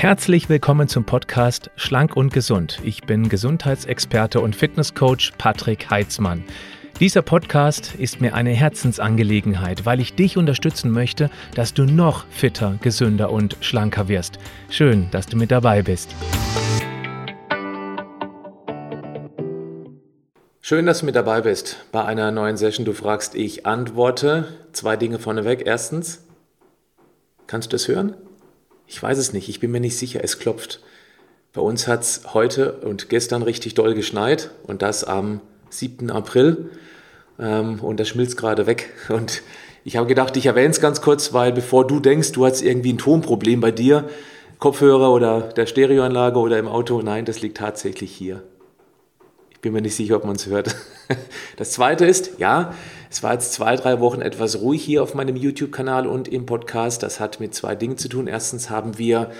Herzlich willkommen zum Podcast Schlank und Gesund. Ich bin Gesundheitsexperte und Fitnesscoach Patrick Heitzmann. Dieser Podcast ist mir eine Herzensangelegenheit, weil ich dich unterstützen möchte, dass du noch fitter, gesünder und schlanker wirst. Schön, dass du mit dabei bist. Schön, dass du mit dabei bist bei einer neuen Session. Du fragst, ich antworte. Zwei Dinge vorneweg. Erstens, kannst du das hören? Ich weiß es nicht, ich bin mir nicht sicher, es klopft. Bei uns hat es heute und gestern richtig doll geschneit und das am 7. April ähm, und das schmilzt gerade weg. Und ich habe gedacht, ich erwähne es ganz kurz, weil bevor du denkst, du hast irgendwie ein Tonproblem bei dir, Kopfhörer oder der Stereoanlage oder im Auto, nein, das liegt tatsächlich hier. Ich bin mir nicht sicher, ob man es hört. Das zweite ist, ja, es war jetzt zwei, drei Wochen etwas ruhig hier auf meinem YouTube-Kanal und im Podcast. Das hat mit zwei Dingen zu tun. Erstens haben wir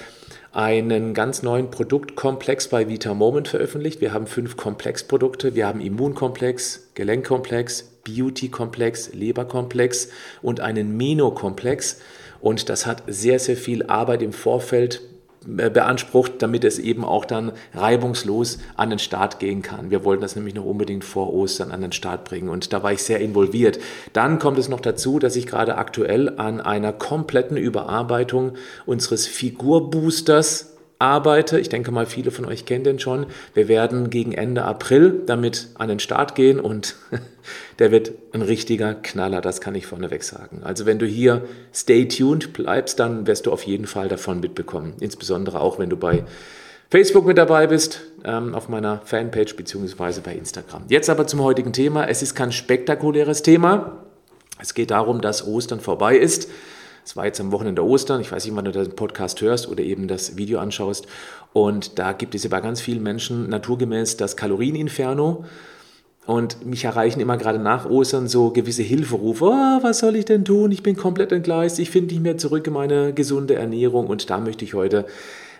einen ganz neuen Produktkomplex bei Vita Moment veröffentlicht. Wir haben fünf Komplexprodukte. Wir haben Immunkomplex, Gelenkkomplex, Beauty-Komplex, Leberkomplex und einen Meno-Komplex. Und das hat sehr, sehr viel Arbeit im Vorfeld beansprucht, damit es eben auch dann reibungslos an den Start gehen kann. Wir wollten das nämlich noch unbedingt vor Ostern an den Start bringen und da war ich sehr involviert. Dann kommt es noch dazu, dass ich gerade aktuell an einer kompletten Überarbeitung unseres Figurboosters arbeite. Ich denke mal, viele von euch kennen den schon. Wir werden gegen Ende April damit an den Start gehen und der wird ein richtiger Knaller, das kann ich vorneweg sagen. Also wenn du hier stay tuned bleibst, dann wirst du auf jeden Fall davon mitbekommen. Insbesondere auch, wenn du bei Facebook mit dabei bist, ähm, auf meiner Fanpage beziehungsweise bei Instagram. Jetzt aber zum heutigen Thema. Es ist kein spektakuläres Thema. Es geht darum, dass Ostern vorbei ist. Es war jetzt am Wochenende Ostern. Ich weiß nicht, wann du den Podcast hörst oder eben das Video anschaust. Und da gibt es ja bei ganz vielen Menschen naturgemäß das Kalorieninferno. Und mich erreichen immer gerade nach Ostern so gewisse Hilferufe. Oh, was soll ich denn tun? Ich bin komplett entgleist. Ich finde nicht mehr zurück in meine gesunde Ernährung. Und da möchte ich heute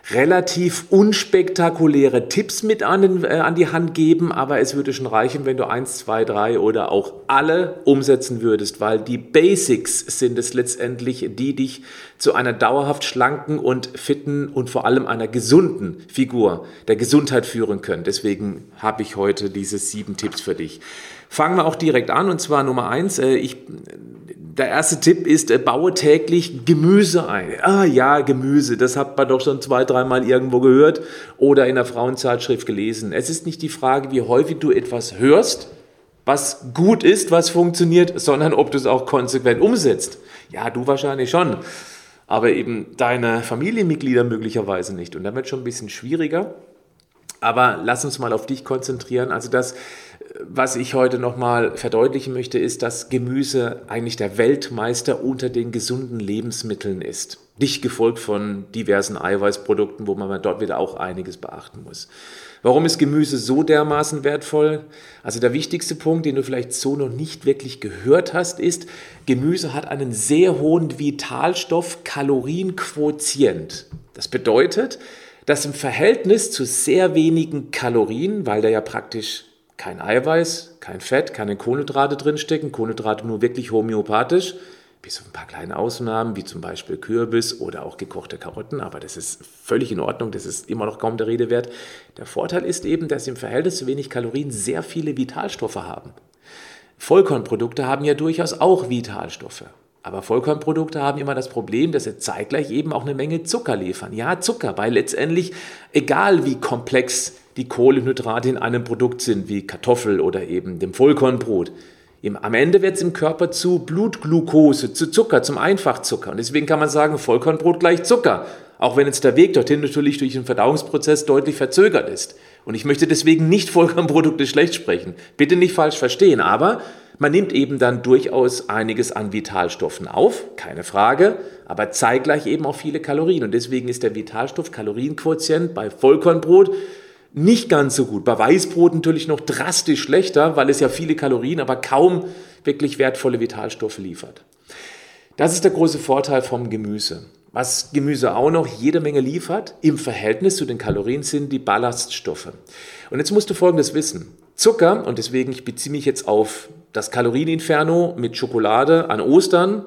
relativ unspektakuläre Tipps mit an, äh, an die Hand geben, aber es würde schon reichen, wenn du eins, zwei, drei oder auch alle umsetzen würdest, weil die Basics sind es letztendlich, die dich zu einer dauerhaft schlanken und fitten und vor allem einer gesunden Figur der Gesundheit führen können. Deswegen habe ich heute diese sieben Tipps für dich. Fangen wir auch direkt an und zwar Nummer eins. Äh, ich, der erste Tipp ist, äh, baue täglich Gemüse ein. Ah ja, Gemüse, das hat man doch schon zwei, dreimal irgendwo gehört oder in der Frauenzeitschrift gelesen. Es ist nicht die Frage, wie häufig du etwas hörst, was gut ist, was funktioniert, sondern ob du es auch konsequent umsetzt. Ja, du wahrscheinlich schon, aber eben deine Familienmitglieder möglicherweise nicht. Und dann wird schon ein bisschen schwieriger. Aber lass uns mal auf dich konzentrieren. Also das was ich heute nochmal verdeutlichen möchte, ist, dass Gemüse eigentlich der Weltmeister unter den gesunden Lebensmitteln ist. Dicht gefolgt von diversen Eiweißprodukten, wo man dort wieder auch einiges beachten muss. Warum ist Gemüse so dermaßen wertvoll? Also der wichtigste Punkt, den du vielleicht so noch nicht wirklich gehört hast, ist, Gemüse hat einen sehr hohen Vitalstoff-Kalorienquotient. Das bedeutet, dass im Verhältnis zu sehr wenigen Kalorien, weil der ja praktisch kein Eiweiß, kein Fett, keine Kohlenhydrate drinstecken, Kohlenhydrate nur wirklich homöopathisch, bis auf ein paar kleine Ausnahmen, wie zum Beispiel Kürbis oder auch gekochte Karotten, aber das ist völlig in Ordnung, das ist immer noch kaum der Rede wert. Der Vorteil ist eben, dass sie im Verhältnis zu wenig Kalorien sehr viele Vitalstoffe haben. Vollkornprodukte haben ja durchaus auch Vitalstoffe. Aber Vollkornprodukte haben immer das Problem, dass sie zeitgleich eben auch eine Menge Zucker liefern. Ja, Zucker, weil letztendlich, egal wie komplex die Kohlenhydrate in einem Produkt sind, wie Kartoffel oder eben dem Vollkornbrot. Am Ende wird es im Körper zu Blutglucose, zu Zucker, zum Einfachzucker. Und deswegen kann man sagen, Vollkornbrot gleich Zucker. Auch wenn jetzt der Weg dorthin natürlich durch den Verdauungsprozess deutlich verzögert ist. Und ich möchte deswegen nicht Vollkornprodukte schlecht sprechen. Bitte nicht falsch verstehen. Aber man nimmt eben dann durchaus einiges an Vitalstoffen auf, keine Frage, aber zeitgleich eben auch viele Kalorien. Und deswegen ist der Vitalstoff-Kalorienquotient bei Vollkornbrot nicht ganz so gut. Bei Weißbrot natürlich noch drastisch schlechter, weil es ja viele Kalorien, aber kaum wirklich wertvolle Vitalstoffe liefert. Das ist der große Vorteil vom Gemüse. Was Gemüse auch noch jede Menge liefert, im Verhältnis zu den Kalorien sind die Ballaststoffe. Und jetzt musst du Folgendes wissen. Zucker, und deswegen ich beziehe mich jetzt auf das Kalorieninferno mit Schokolade an Ostern,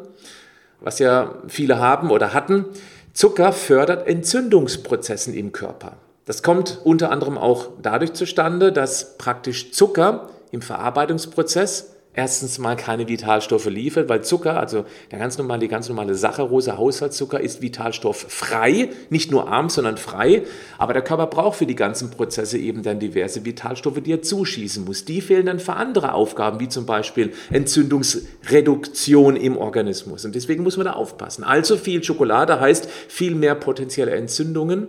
was ja viele haben oder hatten. Zucker fördert Entzündungsprozessen im Körper. Das kommt unter anderem auch dadurch zustande, dass praktisch Zucker im Verarbeitungsprozess erstens mal keine Vitalstoffe liefert, weil Zucker, also der ganz normale, die ganz normale Saccharose, Haushaltszucker, ist vitalstofffrei, nicht nur arm, sondern frei. Aber der Körper braucht für die ganzen Prozesse eben dann diverse Vitalstoffe, die er zuschießen muss. Die fehlen dann für andere Aufgaben, wie zum Beispiel Entzündungsreduktion im Organismus. Und deswegen muss man da aufpassen. Allzu viel Schokolade heißt viel mehr potenzielle Entzündungen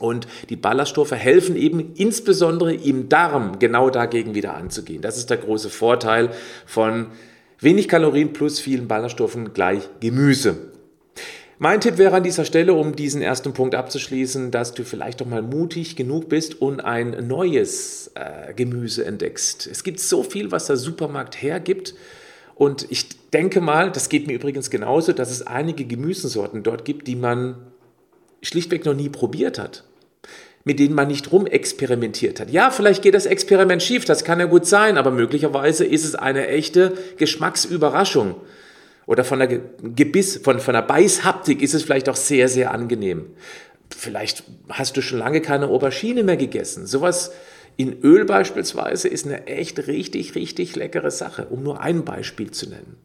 und die Ballaststoffe helfen eben insbesondere im Darm genau dagegen wieder anzugehen. Das ist der große Vorteil von wenig Kalorien plus vielen Ballaststoffen gleich Gemüse. Mein Tipp wäre an dieser Stelle, um diesen ersten Punkt abzuschließen, dass du vielleicht doch mal mutig genug bist und ein neues äh, Gemüse entdeckst. Es gibt so viel, was der Supermarkt hergibt. Und ich denke mal, das geht mir übrigens genauso, dass es einige Gemüsesorten dort gibt, die man schlichtweg noch nie probiert hat, mit denen man nicht rumexperimentiert hat. Ja, vielleicht geht das Experiment schief, das kann ja gut sein, aber möglicherweise ist es eine echte Geschmacksüberraschung. Oder von der Gebiss, von, von der Beißhaptik ist es vielleicht auch sehr, sehr angenehm. Vielleicht hast du schon lange keine Aubergine mehr gegessen. Sowas in Öl beispielsweise ist eine echt richtig, richtig leckere Sache, um nur ein Beispiel zu nennen.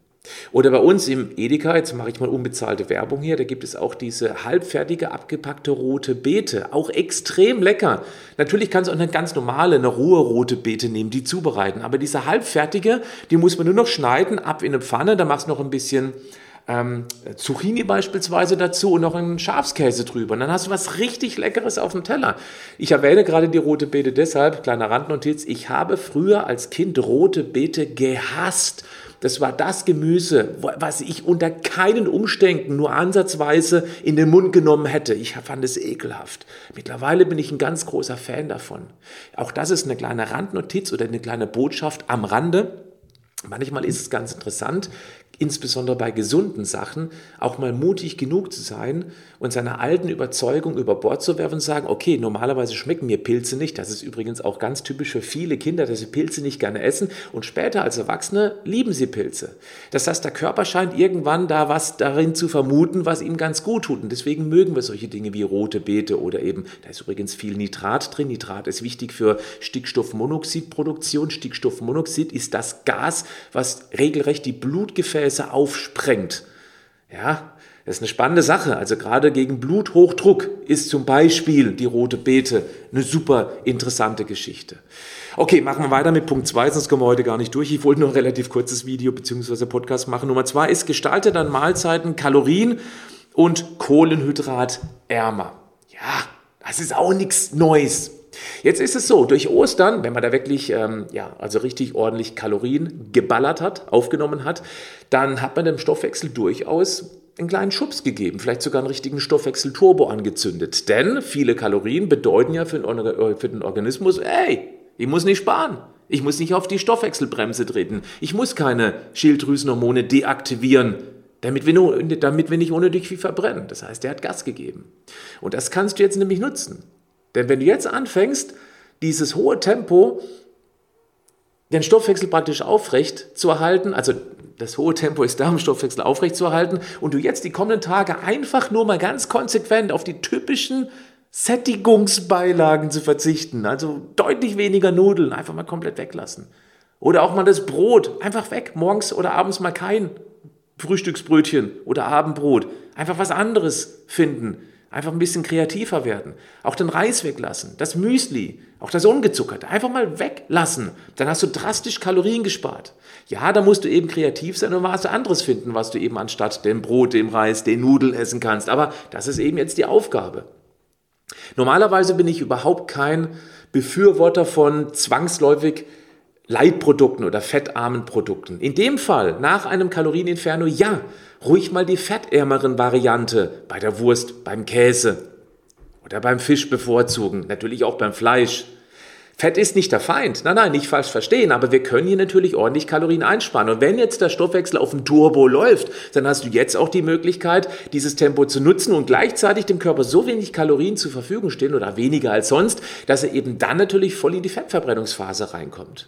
Oder bei uns im Edeka, jetzt mache ich mal unbezahlte Werbung hier, da gibt es auch diese halbfertige, abgepackte rote Beete. Auch extrem lecker. Natürlich kannst du auch eine ganz normale, eine rohe rote Beete nehmen, die zubereiten. Aber diese halbfertige, die muss man nur noch schneiden, ab in eine Pfanne, da machst du noch ein bisschen ähm, Zucchini beispielsweise dazu und noch einen Schafskäse drüber. Und dann hast du was richtig Leckeres auf dem Teller. Ich erwähne gerade die rote Beete deshalb, kleiner Randnotiz, ich habe früher als Kind rote Beete gehasst. Das war das Gemüse, was ich unter keinen Umständen nur ansatzweise in den Mund genommen hätte. Ich fand es ekelhaft. Mittlerweile bin ich ein ganz großer Fan davon. Auch das ist eine kleine Randnotiz oder eine kleine Botschaft am Rande. Manchmal ist es ganz interessant, insbesondere bei gesunden Sachen, auch mal mutig genug zu sein und seine alten Überzeugungen über Bord zu werfen und sagen, okay, normalerweise schmecken mir Pilze nicht. Das ist übrigens auch ganz typisch für viele Kinder, dass sie Pilze nicht gerne essen und später als Erwachsene lieben sie Pilze. Das heißt, der Körper scheint irgendwann da was darin zu vermuten, was ihm ganz gut tut und deswegen mögen wir solche Dinge wie rote Beete oder eben, da ist übrigens viel Nitrat drin. Nitrat ist wichtig für Stickstoffmonoxidproduktion. Stickstoffmonoxid ist das Gas, was regelrecht die Blutgefäße aufsprengt. Ja, das ist eine spannende Sache. Also gerade gegen Bluthochdruck ist zum Beispiel die rote Beete eine super interessante Geschichte. Okay, machen wir weiter mit Punkt 2, sonst kommen wir heute gar nicht durch. Ich wollte nur ein relativ kurzes Video bzw. Podcast machen. Nummer 2 ist, gestalte dann Mahlzeiten Kalorien und Kohlenhydrat ärmer. Ja, das ist auch nichts Neues. Jetzt ist es so, durch Ostern, wenn man da wirklich, ähm, ja, also richtig ordentlich Kalorien geballert hat, aufgenommen hat, dann hat man dem Stoffwechsel durchaus einen kleinen Schubs gegeben, vielleicht sogar einen richtigen Stoffwechselturbo angezündet. Denn viele Kalorien bedeuten ja für den, äh, für den Organismus, ey, ich muss nicht sparen. Ich muss nicht auf die Stoffwechselbremse treten. Ich muss keine Schilddrüsenhormone deaktivieren, damit wir, nur, damit wir nicht unnötig viel verbrennen. Das heißt, der hat Gas gegeben. Und das kannst du jetzt nämlich nutzen. Denn wenn du jetzt anfängst, dieses hohe Tempo den Stoffwechsel praktisch aufrecht zu erhalten, also das hohe Tempo ist da, um Stoffwechsel aufrecht zu erhalten, und du jetzt die kommenden Tage einfach nur mal ganz konsequent auf die typischen Sättigungsbeilagen zu verzichten, also deutlich weniger Nudeln, einfach mal komplett weglassen. Oder auch mal das Brot, einfach weg, morgens oder abends mal kein Frühstücksbrötchen oder Abendbrot, einfach was anderes finden. Einfach ein bisschen kreativer werden. Auch den Reis weglassen, das Müsli, auch das Ungezuckerte. Einfach mal weglassen. Dann hast du drastisch Kalorien gespart. Ja, da musst du eben kreativ sein und was anderes finden, was du eben anstatt dem Brot, dem Reis, den Nudeln essen kannst. Aber das ist eben jetzt die Aufgabe. Normalerweise bin ich überhaupt kein Befürworter von zwangsläufig Leitprodukten oder fettarmen Produkten. In dem Fall, nach einem Kalorieninferno, ja, ruhig mal die fettärmeren Variante bei der Wurst, beim Käse oder beim Fisch bevorzugen, natürlich auch beim Fleisch. Fett ist nicht der Feind. Nein, nein, nicht falsch verstehen, aber wir können hier natürlich ordentlich Kalorien einsparen. Und wenn jetzt der Stoffwechsel auf dem Turbo läuft, dann hast du jetzt auch die Möglichkeit, dieses Tempo zu nutzen und gleichzeitig dem Körper so wenig Kalorien zur Verfügung stehen oder weniger als sonst, dass er eben dann natürlich voll in die Fettverbrennungsphase reinkommt.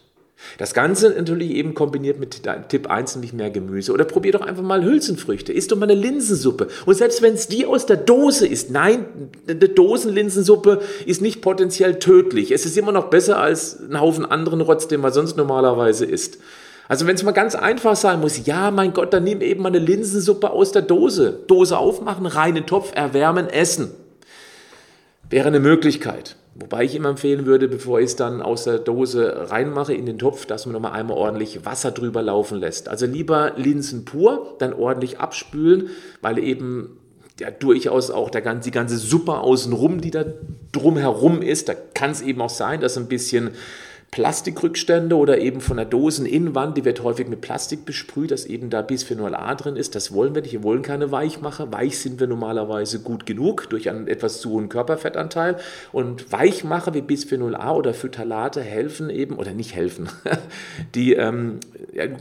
Das Ganze natürlich eben kombiniert mit Tipp 1, nämlich mehr Gemüse. Oder probier doch einfach mal Hülsenfrüchte. Isst doch mal eine Linsensuppe. Und selbst wenn es die aus der Dose ist, nein, eine Dosenlinsensuppe ist nicht potenziell tödlich. Es ist immer noch besser als ein Haufen anderen Rotz, den man sonst normalerweise isst. Also wenn es mal ganz einfach sein muss, ja, mein Gott, dann nimm eben mal eine Linsensuppe aus der Dose. Dose aufmachen, reinen Topf, erwärmen, essen. Wäre eine Möglichkeit. Wobei ich immer empfehlen würde, bevor ich es dann aus der Dose reinmache in den Topf, dass man nochmal einmal ordentlich Wasser drüber laufen lässt. Also lieber Linsen pur, dann ordentlich abspülen, weil eben ja, durchaus auch der, die ganze Suppe außenrum, die da drumherum ist, da kann es eben auch sein, dass ein bisschen Plastikrückstände oder eben von der Doseninnenwand, die wird häufig mit Plastik besprüht, dass eben da Bisphenol A drin ist. Das wollen wir nicht. Wir wollen keine Weichmacher. Weich sind wir normalerweise gut genug durch einen etwas zu hohen Körperfettanteil. Und Weichmacher wie Bisphenol A oder Phytalate helfen eben, oder nicht helfen, die, ähm,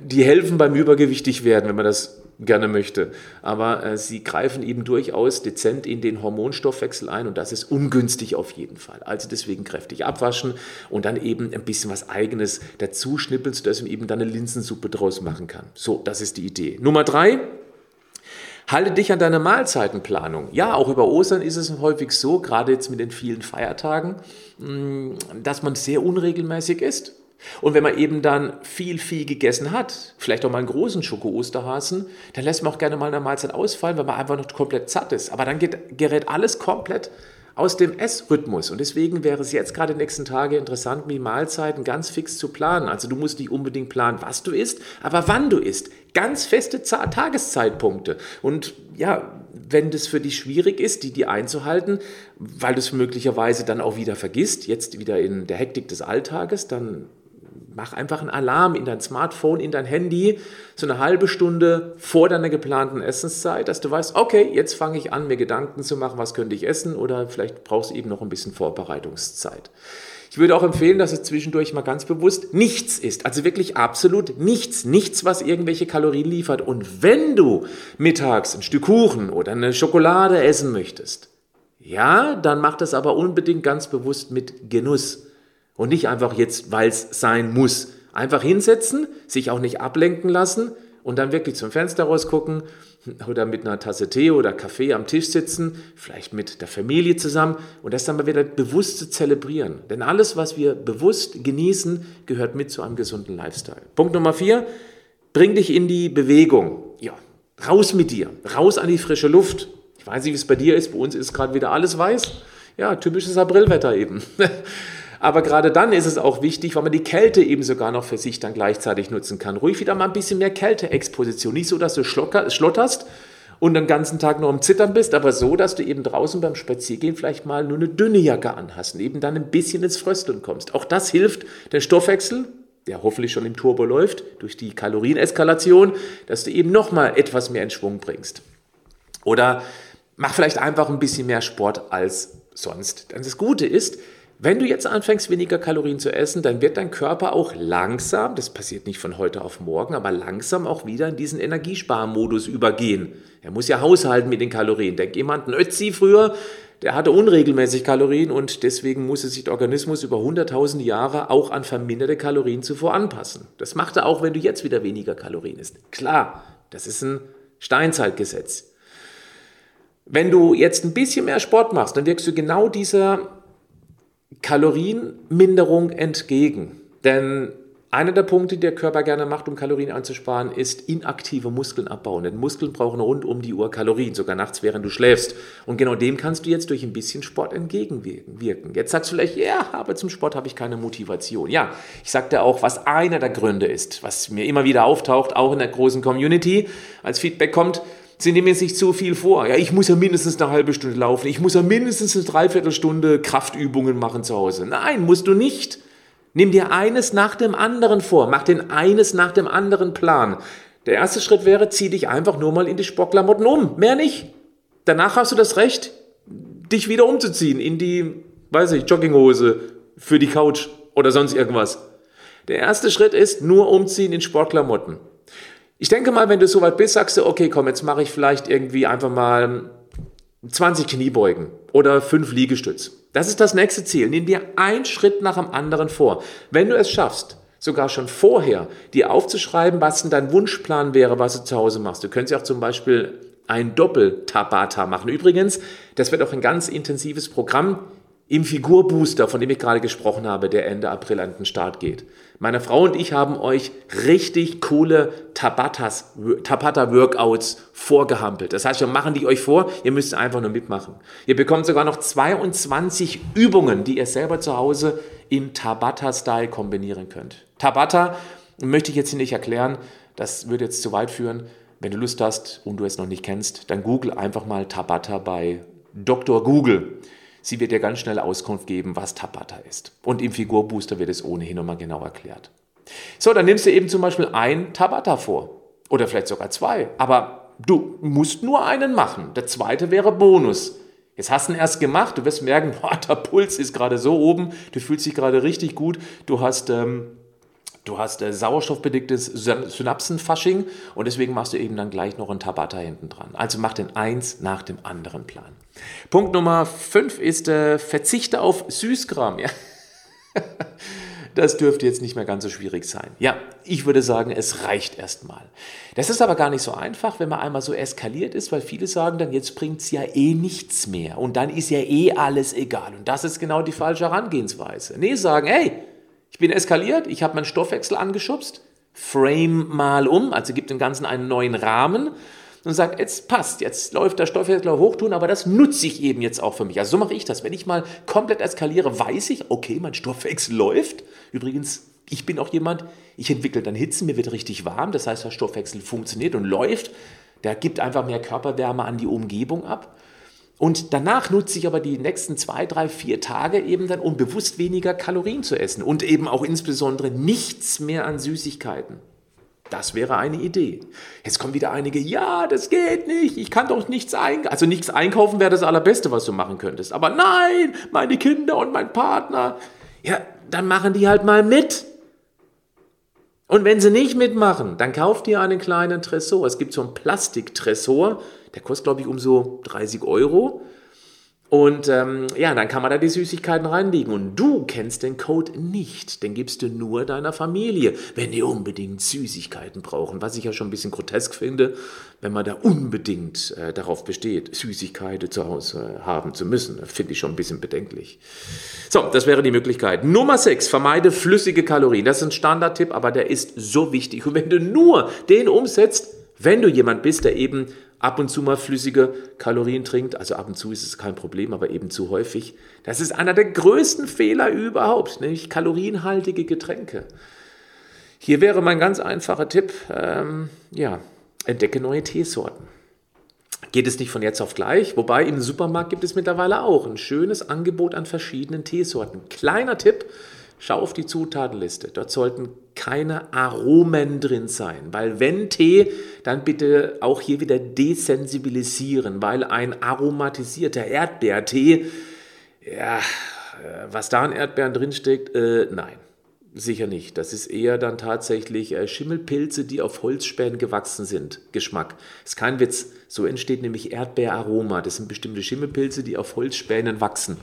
die helfen beim Übergewichtig werden, wenn man das gerne möchte. Aber äh, sie greifen eben durchaus dezent in den Hormonstoffwechsel ein und das ist ungünstig auf jeden Fall. Also deswegen kräftig abwaschen und dann eben ein bisschen was Eigenes dazu schnippeln, sodass man eben dann eine Linsensuppe draus machen kann. So, das ist die Idee. Nummer drei. Halte dich an deine Mahlzeitenplanung. Ja, auch über Ostern ist es häufig so, gerade jetzt mit den vielen Feiertagen, mm, dass man sehr unregelmäßig isst. Und wenn man eben dann viel, viel gegessen hat, vielleicht auch mal einen großen Schoko-Osterhasen, dann lässt man auch gerne mal eine Mahlzeit ausfallen, weil man einfach noch komplett satt ist. Aber dann geht, gerät alles komplett aus dem Essrhythmus. Und deswegen wäre es jetzt gerade in den nächsten Tagen interessant, die Mahlzeiten ganz fix zu planen. Also du musst nicht unbedingt planen, was du isst, aber wann du isst. Ganz feste Tageszeitpunkte. Und ja, wenn das für dich schwierig ist, die, die einzuhalten, weil du es möglicherweise dann auch wieder vergisst, jetzt wieder in der Hektik des Alltages, dann mach einfach einen Alarm in dein Smartphone, in dein Handy, so eine halbe Stunde vor deiner geplanten Essenszeit, dass du weißt, okay, jetzt fange ich an, mir Gedanken zu machen, was könnte ich essen oder vielleicht brauchst du eben noch ein bisschen Vorbereitungszeit. Ich würde auch empfehlen, dass es zwischendurch mal ganz bewusst nichts ist. Also wirklich absolut nichts. Nichts, was irgendwelche Kalorien liefert. Und wenn du mittags ein Stück Kuchen oder eine Schokolade essen möchtest, ja, dann mach das aber unbedingt ganz bewusst mit Genuss. Und nicht einfach jetzt, weil es sein muss. Einfach hinsetzen, sich auch nicht ablenken lassen und dann wirklich zum Fenster rausgucken oder mit einer Tasse Tee oder Kaffee am Tisch sitzen, vielleicht mit der Familie zusammen und das dann mal wieder bewusst zu zelebrieren. Denn alles, was wir bewusst genießen, gehört mit zu einem gesunden Lifestyle. Punkt Nummer vier, bring dich in die Bewegung. Ja, raus mit dir, raus an die frische Luft. Ich weiß nicht, wie es bei dir ist, bei uns ist gerade wieder alles weiß. Ja, typisches Aprilwetter eben. Aber gerade dann ist es auch wichtig, weil man die Kälte eben sogar noch für sich dann gleichzeitig nutzen kann. Ruhig wieder mal ein bisschen mehr Kälteexposition. Nicht so, dass du schlotterst und den ganzen Tag nur am Zittern bist, aber so, dass du eben draußen beim Spaziergehen vielleicht mal nur eine dünne Jacke anhast und eben dann ein bisschen ins Frösteln kommst. Auch das hilft, den Stoffwechsel, der hoffentlich schon im Turbo läuft, durch die Kalorieneskalation, dass du eben nochmal etwas mehr in Schwung bringst. Oder mach vielleicht einfach ein bisschen mehr Sport als sonst. Denn das Gute ist, wenn du jetzt anfängst, weniger Kalorien zu essen, dann wird dein Körper auch langsam, das passiert nicht von heute auf morgen, aber langsam auch wieder in diesen Energiesparmodus übergehen. Er muss ja haushalten mit den Kalorien. Denk jemand, ein Ötzi früher, der hatte unregelmäßig Kalorien und deswegen musste sich der Organismus über hunderttausende Jahre auch an verminderte Kalorien zuvor anpassen. Das macht er auch, wenn du jetzt wieder weniger Kalorien isst. Klar, das ist ein Steinzeitgesetz. Wenn du jetzt ein bisschen mehr Sport machst, dann wirkst du genau dieser Kalorienminderung entgegen. Denn einer der Punkte, die der Körper gerne macht, um Kalorien einzusparen, ist inaktive Muskeln abbauen. Denn Muskeln brauchen rund um die Uhr Kalorien, sogar nachts, während du schläfst. Und genau dem kannst du jetzt durch ein bisschen Sport entgegenwirken. Jetzt sagst du vielleicht, ja, aber zum Sport habe ich keine Motivation. Ja, ich sagte auch, was einer der Gründe ist, was mir immer wieder auftaucht, auch in der großen Community, als Feedback kommt, Sie nehmen nicht zu viel vor. Ja, ich muss ja mindestens eine halbe Stunde laufen. Ich muss ja mindestens eine Dreiviertelstunde Kraftübungen machen zu Hause. Nein, musst du nicht. Nimm dir eines nach dem anderen vor. Mach den eines nach dem anderen Plan. Der erste Schritt wäre, zieh dich einfach nur mal in die Sportklamotten um. Mehr nicht. Danach hast du das Recht, dich wieder umzuziehen in die, weiß ich, Jogginghose für die Couch oder sonst irgendwas. Der erste Schritt ist nur umziehen in Sportklamotten. Ich denke mal, wenn du soweit bist, sagst du, okay, komm, jetzt mache ich vielleicht irgendwie einfach mal 20 Kniebeugen oder 5 Liegestütz. Das ist das nächste Ziel. Nimm dir einen Schritt nach dem anderen vor. Wenn du es schaffst, sogar schon vorher, dir aufzuschreiben, was denn dein Wunschplan wäre, was du zu Hause machst. Du könntest ja auch zum Beispiel ein Doppel-Tabata machen. Übrigens, das wird auch ein ganz intensives Programm im Figurbooster, von dem ich gerade gesprochen habe, der Ende April an den Start geht. Meine Frau und ich haben euch richtig coole Tabatas, Tabata-Workouts vorgehampelt. Das heißt, wir machen die euch vor, ihr müsst einfach nur mitmachen. Ihr bekommt sogar noch 22 Übungen, die ihr selber zu Hause im Tabata-Style kombinieren könnt. Tabata möchte ich jetzt hier nicht erklären, das würde jetzt zu weit führen. Wenn du Lust hast und du es noch nicht kennst, dann google einfach mal Tabata bei Dr. Google. Sie wird dir ganz schnell Auskunft geben, was Tabata ist. Und im Figurbooster wird es ohnehin nochmal genau erklärt. So, dann nimmst du eben zum Beispiel ein Tabata vor. Oder vielleicht sogar zwei. Aber du musst nur einen machen. Der zweite wäre Bonus. Jetzt hast du ihn erst gemacht, du wirst merken, boah, der Puls ist gerade so oben, du fühlst dich gerade richtig gut, du hast ähm, Du hast äh, sauerstoffbedingtes Synapsenfasching und deswegen machst du eben dann gleich noch ein Tabata hinten dran. Also mach den eins nach dem anderen Plan. Punkt Nummer fünf ist äh, Verzichte auf Süßkram. Ja. Das dürfte jetzt nicht mehr ganz so schwierig sein. Ja, ich würde sagen, es reicht erstmal. Das ist aber gar nicht so einfach, wenn man einmal so eskaliert ist, weil viele sagen dann, jetzt bringt es ja eh nichts mehr und dann ist ja eh alles egal. Und das ist genau die falsche Herangehensweise. Nee, sagen, hey, ich bin eskaliert, ich habe meinen Stoffwechsel angeschubst, frame mal um, also gibt dem Ganzen einen neuen Rahmen und sagt, jetzt passt, jetzt läuft der Stoffwechsel hochtun, aber das nutze ich eben jetzt auch für mich. Also so mache ich das. Wenn ich mal komplett eskaliere, weiß ich, okay, mein Stoffwechsel läuft. Übrigens, ich bin auch jemand, ich entwickle dann Hitze, mir wird richtig warm, das heißt, der Stoffwechsel funktioniert und läuft. Der gibt einfach mehr Körperwärme an die Umgebung ab. Und danach nutze ich aber die nächsten zwei, drei, vier Tage eben dann, um bewusst weniger Kalorien zu essen und eben auch insbesondere nichts mehr an Süßigkeiten. Das wäre eine Idee. Jetzt kommen wieder einige, ja, das geht nicht, ich kann doch nichts einkaufen. Also nichts einkaufen wäre das Allerbeste, was du machen könntest. Aber nein, meine Kinder und mein Partner, ja, dann machen die halt mal mit. Und wenn sie nicht mitmachen, dann kauft ihr einen kleinen Tresor. Es gibt so einen Plastiktresor, der kostet, glaube ich, um so 30 Euro. Und ähm, ja, dann kann man da die Süßigkeiten reinlegen. Und du kennst den Code nicht. Den gibst du nur deiner Familie, wenn die unbedingt Süßigkeiten brauchen. Was ich ja schon ein bisschen grotesk finde, wenn man da unbedingt äh, darauf besteht, Süßigkeiten zu Hause haben zu müssen. Finde ich schon ein bisschen bedenklich. So, das wäre die Möglichkeit. Nummer 6, vermeide flüssige Kalorien. Das ist ein Standardtipp, aber der ist so wichtig. Und wenn du nur den umsetzt, wenn du jemand bist, der eben ab und zu mal flüssige Kalorien trinkt, also ab und zu ist es kein Problem, aber eben zu häufig, das ist einer der größten Fehler überhaupt, nämlich kalorienhaltige Getränke. Hier wäre mein ganz einfacher Tipp, ähm, ja, entdecke neue Teesorten. Geht es nicht von jetzt auf gleich, wobei im Supermarkt gibt es mittlerweile auch ein schönes Angebot an verschiedenen Teesorten. Kleiner Tipp, Schau auf die Zutatenliste. Dort sollten keine Aromen drin sein, weil wenn Tee, dann bitte auch hier wieder desensibilisieren, weil ein aromatisierter Erdbeertee, ja, was da an Erdbeeren drinsteckt, äh, nein. Sicher nicht. Das ist eher dann tatsächlich äh, Schimmelpilze, die auf Holzspänen gewachsen sind. Geschmack. Ist kein Witz. So entsteht nämlich Erdbeeraroma. Das sind bestimmte Schimmelpilze, die auf Holzspänen wachsen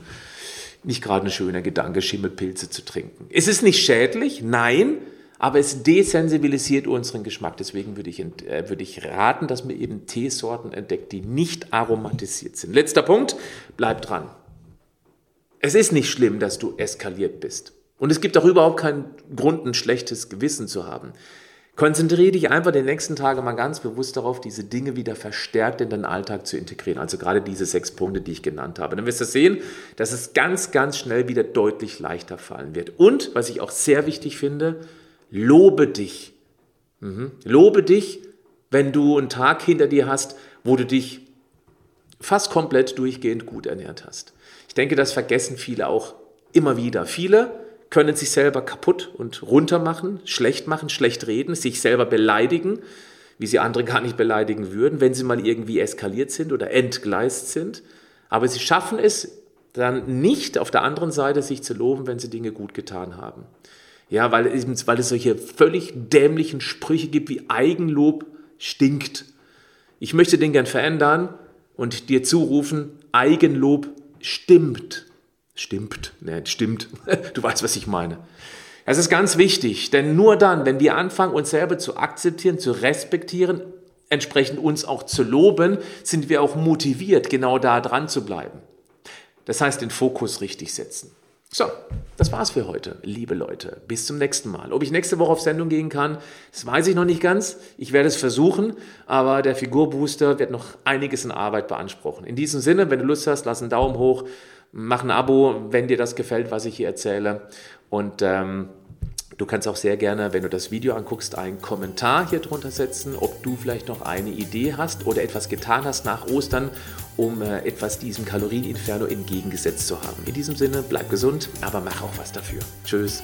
nicht gerade ein schöner Gedanke, Schimmelpilze zu trinken. Es ist nicht schädlich, nein, aber es desensibilisiert unseren Geschmack. Deswegen würde ich, äh, würde ich raten, dass man eben Teesorten entdeckt, die nicht aromatisiert sind. Letzter Punkt, bleib dran. Es ist nicht schlimm, dass du eskaliert bist. Und es gibt auch überhaupt keinen Grund, ein schlechtes Gewissen zu haben. Konzentriere dich einfach die nächsten Tage mal ganz bewusst darauf, diese Dinge wieder verstärkt in deinen Alltag zu integrieren. Also gerade diese sechs Punkte, die ich genannt habe. Dann wirst du sehen, dass es ganz, ganz schnell wieder deutlich leichter fallen wird. Und, was ich auch sehr wichtig finde, lobe dich. Mhm. Lobe dich, wenn du einen Tag hinter dir hast, wo du dich fast komplett durchgehend gut ernährt hast. Ich denke, das vergessen viele auch immer wieder. Viele können sich selber kaputt und runter machen, schlecht machen, schlecht reden, sich selber beleidigen, wie sie andere gar nicht beleidigen würden, wenn sie mal irgendwie eskaliert sind oder entgleist sind. Aber sie schaffen es dann nicht auf der anderen Seite, sich zu loben, wenn sie Dinge gut getan haben. Ja, weil, weil es solche völlig dämlichen Sprüche gibt wie Eigenlob stinkt. Ich möchte den gern verändern und dir zurufen, Eigenlob stimmt. Stimmt, ne, stimmt. Du weißt, was ich meine. Es ist ganz wichtig, denn nur dann, wenn wir anfangen, uns selber zu akzeptieren, zu respektieren, entsprechend uns auch zu loben, sind wir auch motiviert, genau da dran zu bleiben. Das heißt, den Fokus richtig setzen. So, das war's für heute, liebe Leute. Bis zum nächsten Mal. Ob ich nächste Woche auf Sendung gehen kann, das weiß ich noch nicht ganz. Ich werde es versuchen, aber der Figurbooster wird noch einiges in Arbeit beanspruchen. In diesem Sinne, wenn du Lust hast, lass einen Daumen hoch, mach ein Abo, wenn dir das gefällt, was ich hier erzähle. Und ähm, Du kannst auch sehr gerne, wenn du das Video anguckst, einen Kommentar hier drunter setzen, ob du vielleicht noch eine Idee hast oder etwas getan hast nach Ostern, um äh, etwas diesem Kalorieninferno entgegengesetzt zu haben. In diesem Sinne, bleib gesund, aber mach auch was dafür. Tschüss.